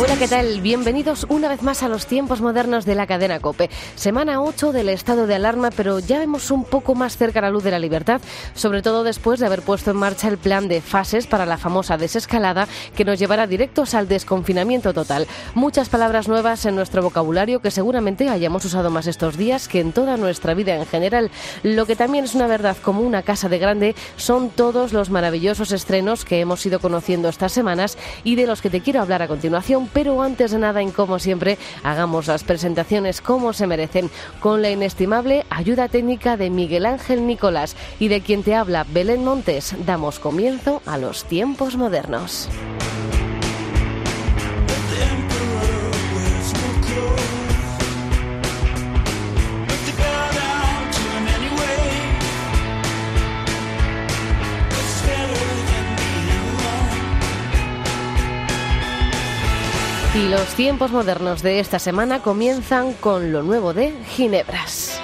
Hola, ¿qué tal? Bienvenidos una vez más a los tiempos modernos de la cadena Cope. Semana 8 del estado de alarma, pero ya vemos un poco más cerca la luz de la libertad, sobre todo después de haber puesto en marcha el plan de fases para la famosa desescalada que nos llevará directos al desconfinamiento total. Muchas palabras nuevas en nuestro vocabulario que seguramente hayamos usado más estos días que en toda nuestra vida en general. Lo que también es una verdad como una casa de grande son todos los maravillosos estrenos que hemos ido conociendo estas semanas y de los que te quiero hablar a continuación pero antes de nada, en como siempre, hagamos las presentaciones como se merecen, con la inestimable ayuda técnica de Miguel Ángel Nicolás y de quien te habla Belén Montes, damos comienzo a los tiempos modernos. Los tiempos modernos de esta semana comienzan con lo nuevo de Ginebras.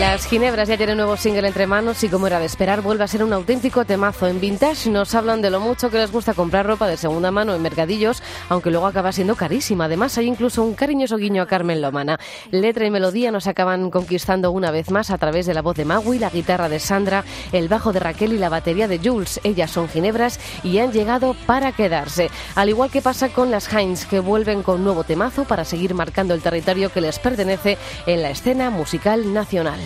Las Ginebras ya tienen nuevo single entre manos y como era de esperar vuelve a ser un auténtico temazo. En Vintage nos hablan de lo mucho que les gusta comprar ropa de segunda mano en mercadillos, aunque luego acaba siendo carísima. Además hay incluso un cariñoso guiño a Carmen Lomana. Letra y melodía nos acaban conquistando una vez más a través de la voz de Magui, la guitarra de Sandra, el bajo de Raquel y la batería de Jules. Ellas son Ginebras y han llegado para quedarse. Al igual que pasa con las Heinz, que vuelven con nuevo temazo para seguir marcando el territorio que les pertenece en la escena musical nacional.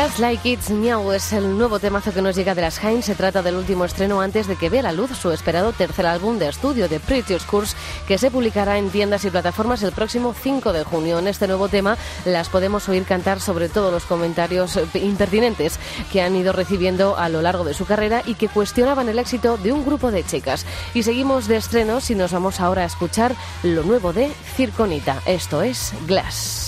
Just Like It's Meow es el nuevo temazo que nos llega de las Heinz. Se trata del último estreno antes de que vea la luz su esperado tercer álbum de estudio de Pretty Course, que se publicará en tiendas y plataformas el próximo 5 de junio. En este nuevo tema las podemos oír cantar sobre todo los comentarios impertinentes que han ido recibiendo a lo largo de su carrera y que cuestionaban el éxito de un grupo de chicas. Y seguimos de estrenos y nos vamos ahora a escuchar lo nuevo de Circonita. Esto es Glass.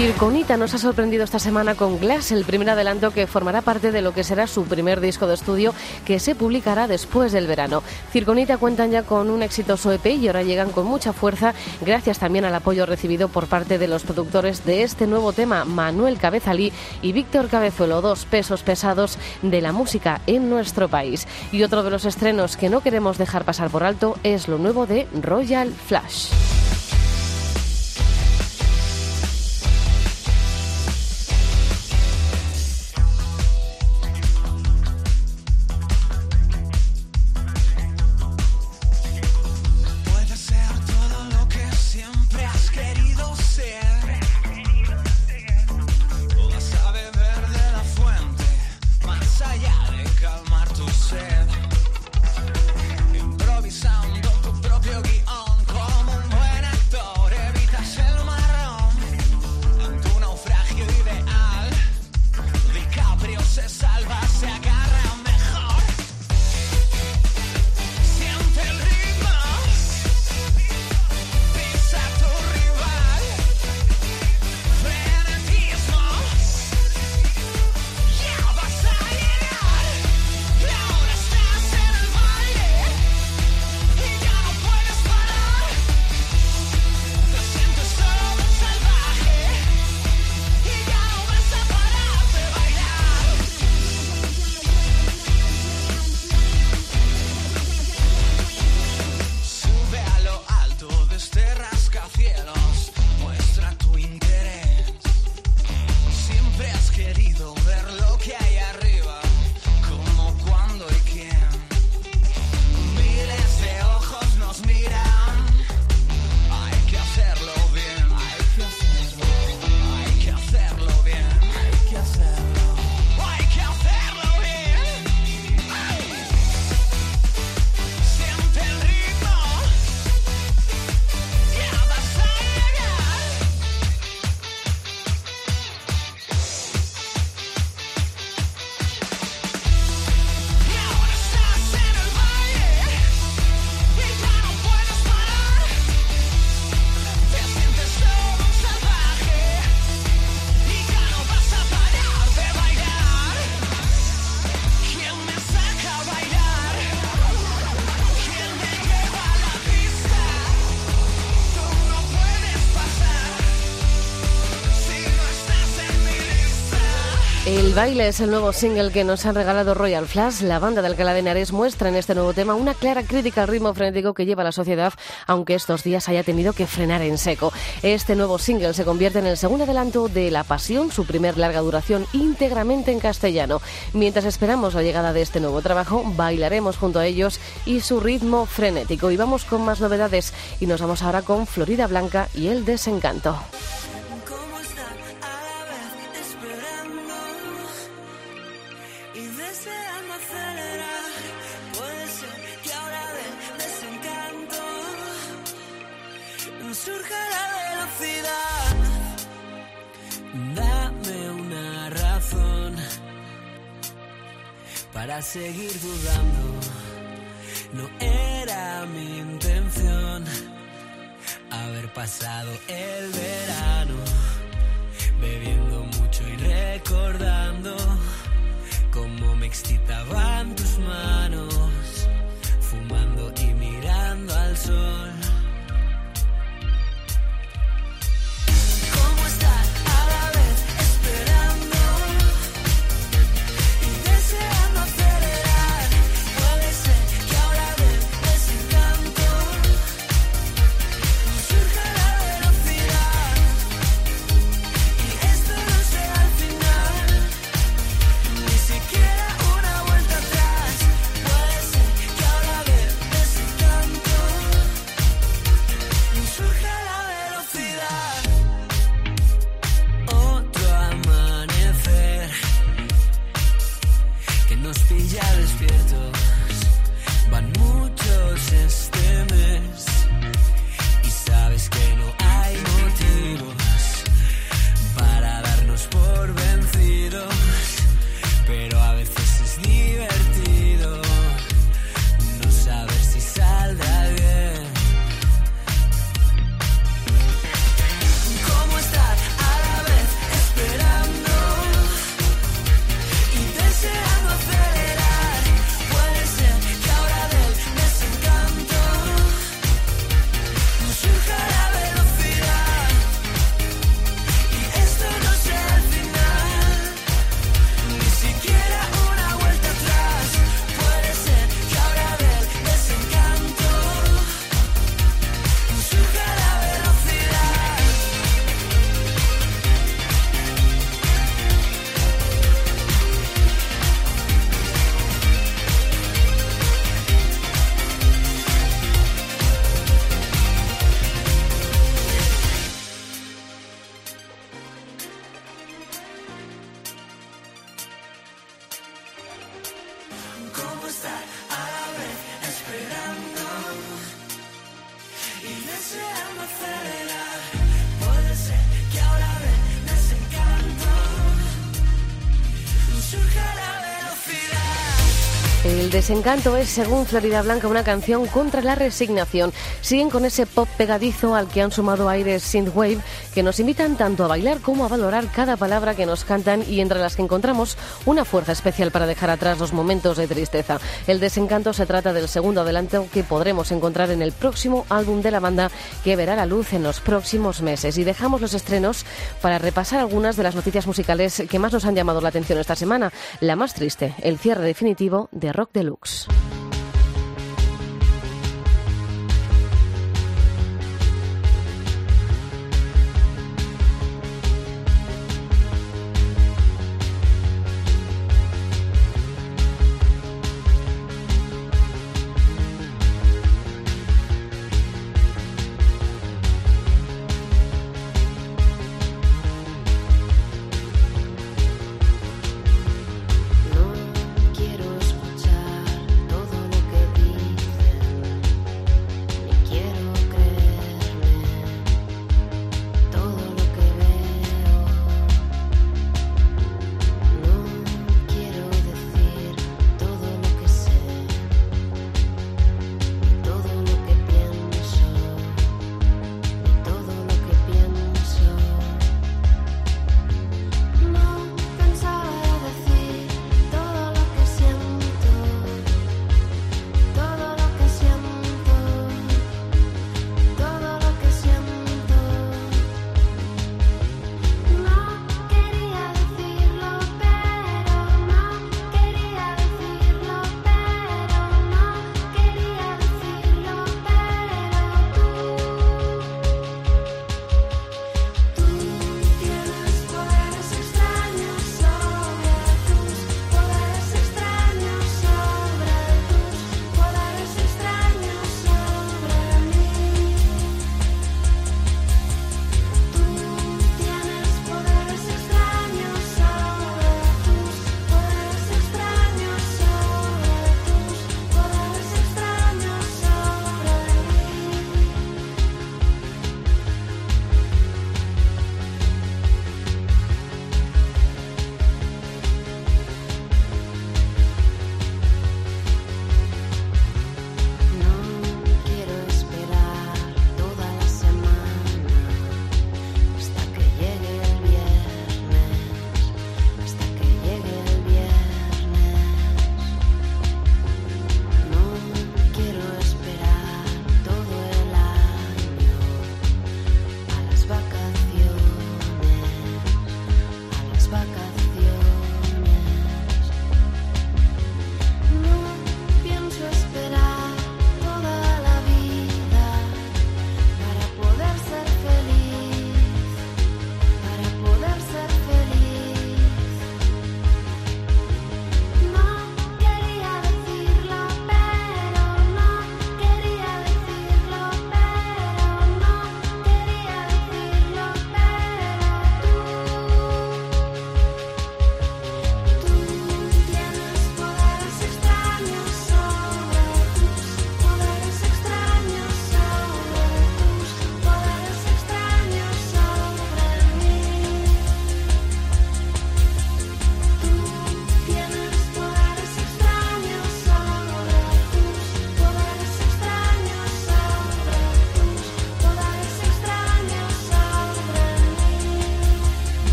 Circonita nos ha sorprendido esta semana con Glass, el primer adelanto que formará parte de lo que será su primer disco de estudio que se publicará después del verano. Circonita cuentan ya con un exitoso EP y ahora llegan con mucha fuerza gracias también al apoyo recibido por parte de los productores de este nuevo tema, Manuel Cabezalí y Víctor Cabezuelo, dos pesos pesados de la música en nuestro país. Y otro de los estrenos que no queremos dejar pasar por alto es lo nuevo de Royal Flash. El baile es el nuevo single que nos han regalado Royal Flash. La banda de Alcalá de Henares muestra en este nuevo tema una clara crítica al ritmo frenético que lleva la sociedad, aunque estos días haya tenido que frenar en seco. Este nuevo single se convierte en el segundo adelanto de La Pasión, su primer larga duración íntegramente en castellano. Mientras esperamos la llegada de este nuevo trabajo, bailaremos junto a ellos y su ritmo frenético. Y vamos con más novedades y nos vamos ahora con Florida Blanca y el desencanto. Para seguir dudando. No era mi intención haber pasado el verano bebiendo mucho y recordando cómo me excitaban tus manos, El desencanto es, según Florida Blanca, una canción contra la resignación. Siguen con ese pop pegadizo al que han sumado aires synthwave que nos invitan tanto a bailar como a valorar cada palabra que nos cantan y entre las que encontramos una fuerza especial para dejar atrás los momentos de tristeza. El desencanto se trata del segundo adelanto que podremos encontrar en el próximo álbum de la banda que verá la luz en los próximos meses. Y dejamos los estrenos para repasar algunas de las noticias musicales que más nos han llamado la atención esta semana. La más triste, el cierre definitivo de Rock Deluxe.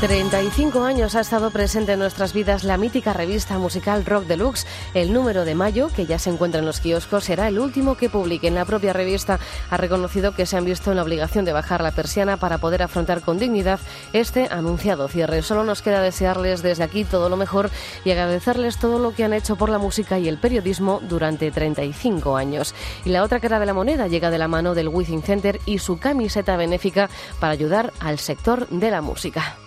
35 años ha estado presente en nuestras vidas la mítica revista musical Rock Deluxe. El número de mayo, que ya se encuentra en los kioscos, será el último que publique. En la propia revista ha reconocido que se han visto en la obligación de bajar la persiana para poder afrontar con dignidad este anunciado cierre. Solo nos queda desearles desde aquí todo lo mejor y agradecerles todo lo que han hecho por la música y el periodismo durante 35 años. Y la otra cara de la moneda llega de la mano del Within Center y su camiseta benéfica para ayudar al sector de la música.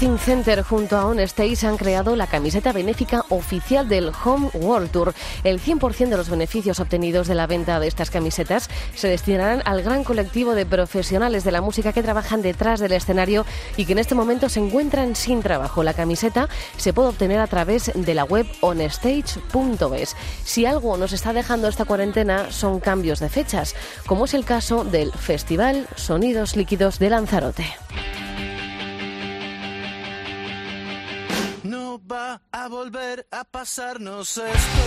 Within Center junto a On Stage han creado la camiseta benéfica oficial del Home World Tour. El 100% de los beneficios obtenidos de la venta de estas camisetas se destinarán al gran colectivo de profesionales de la música que trabajan detrás del escenario y que en este momento se encuentran sin trabajo. La camiseta se puede obtener a través de la web onstage.es. Si algo nos está dejando esta cuarentena son cambios de fechas, como es el caso del Festival Sonidos Líquidos de Lanzarote. Va a volver a pasarnos esto.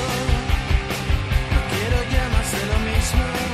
No quiero ya más de lo mismo.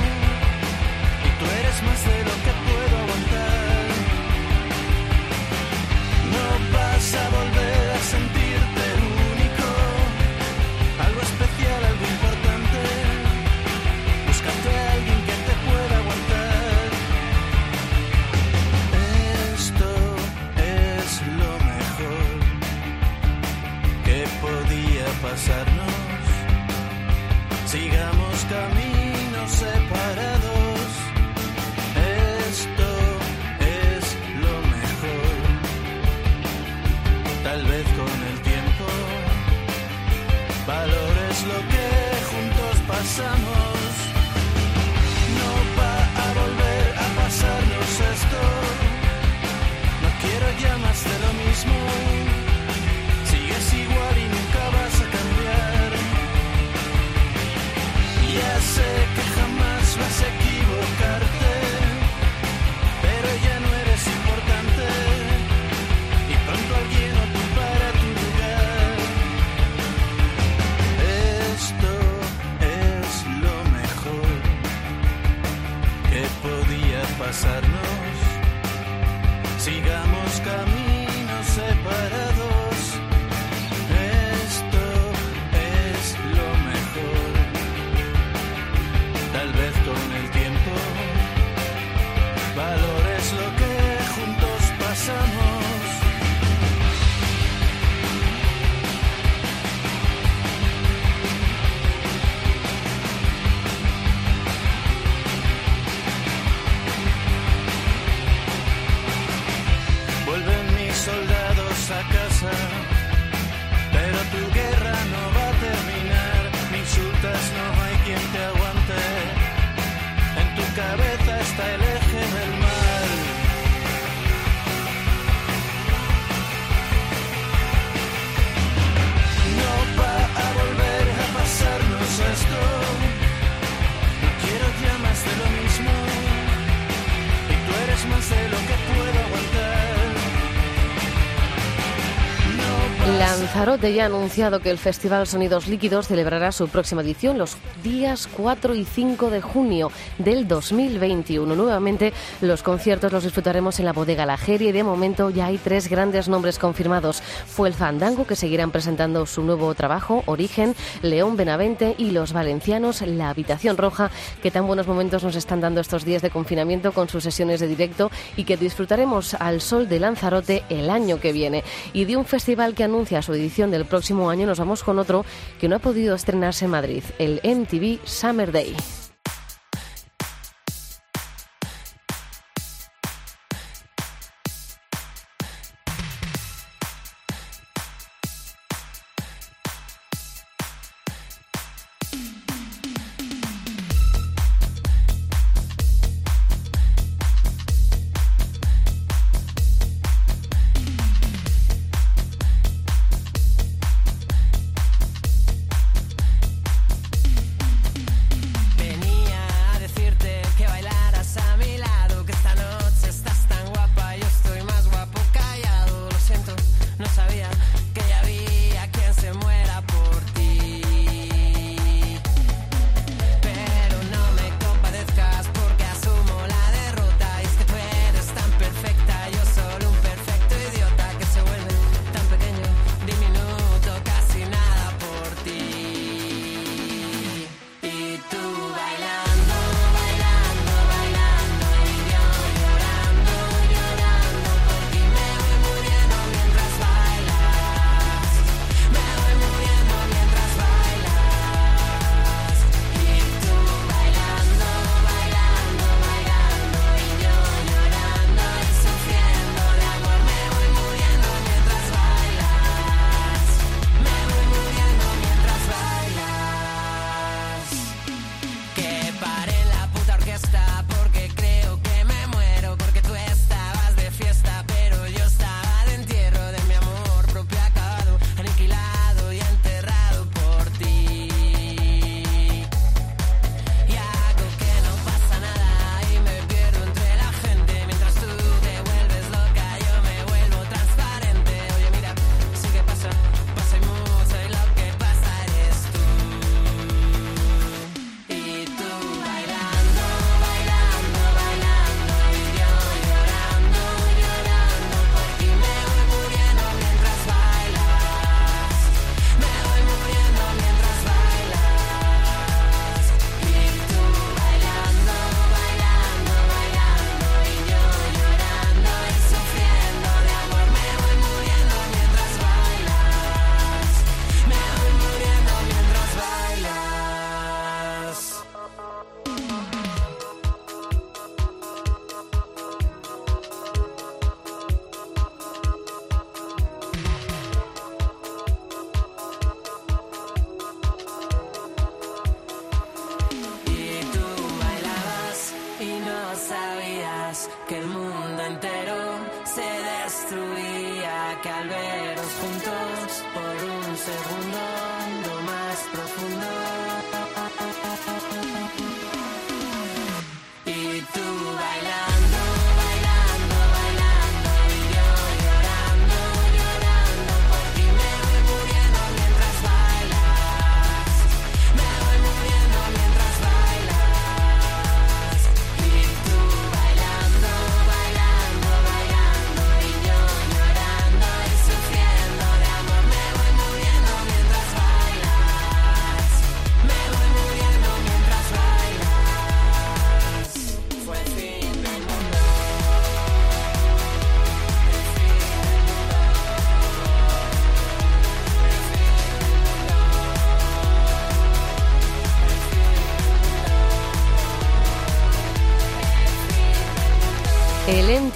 Lanzarote ya ha anunciado que el Festival Sonidos Líquidos celebrará su próxima edición los días 4 y 5 de junio del 2021. Nuevamente los conciertos los disfrutaremos en la bodega La Jeria y de momento ya hay tres grandes nombres confirmados. Fue el Fandango que seguirán presentando su nuevo trabajo, Origen, León Benavente y los valencianos La Habitación Roja, que tan buenos momentos nos están dando estos días de confinamiento con sus sesiones de directo y que disfrutaremos al sol de Lanzarote el año que viene. Y de un festival que anuncia su edición edición del próximo año nos vamos con otro que no ha podido estrenarse en Madrid, el MTV Summer Day.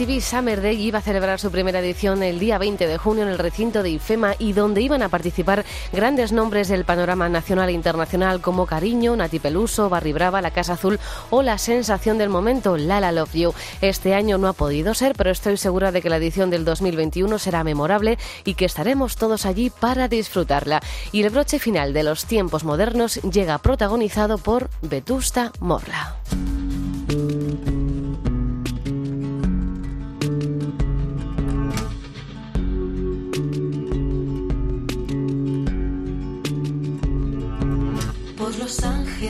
MTV Summer Day iba a celebrar su primera edición el día 20 de junio en el recinto de IFEMA y donde iban a participar grandes nombres del panorama nacional e internacional como Cariño, Nati Peluso, Barry Brava, La Casa Azul o la sensación del momento, Lala Love You. Este año no ha podido ser, pero estoy segura de que la edición del 2021 será memorable y que estaremos todos allí para disfrutarla. Y el broche final de los tiempos modernos llega protagonizado por Vetusta Morla.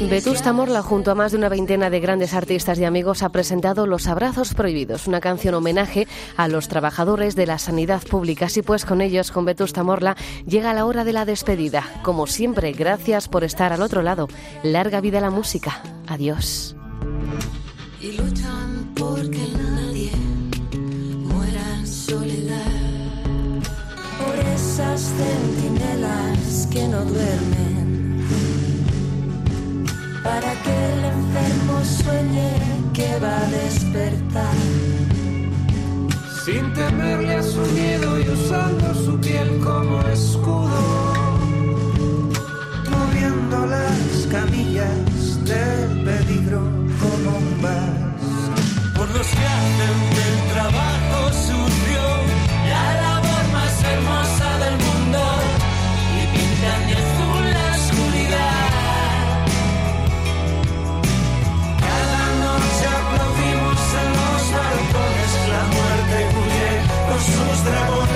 Vetusta Morla, junto a más de una veintena de grandes artistas y amigos, ha presentado Los Abrazos Prohibidos, una canción homenaje a los trabajadores de la sanidad pública. Así pues, con ellos, con Vetusta Morla, llega la hora de la despedida. Como siempre, gracias por estar al otro lado. Larga vida a la música. Adiós. y luchan porque nadie muera en soledad. Por esas centinelas que no duermen, para que el enfermo sueñe que va a despertar. Sin temerle a su miedo y usando su piel como escudo. Moviendo las camillas del peligro como un vas. por los que hacen del trabajo sucio la labor más hermosa con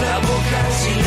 la boca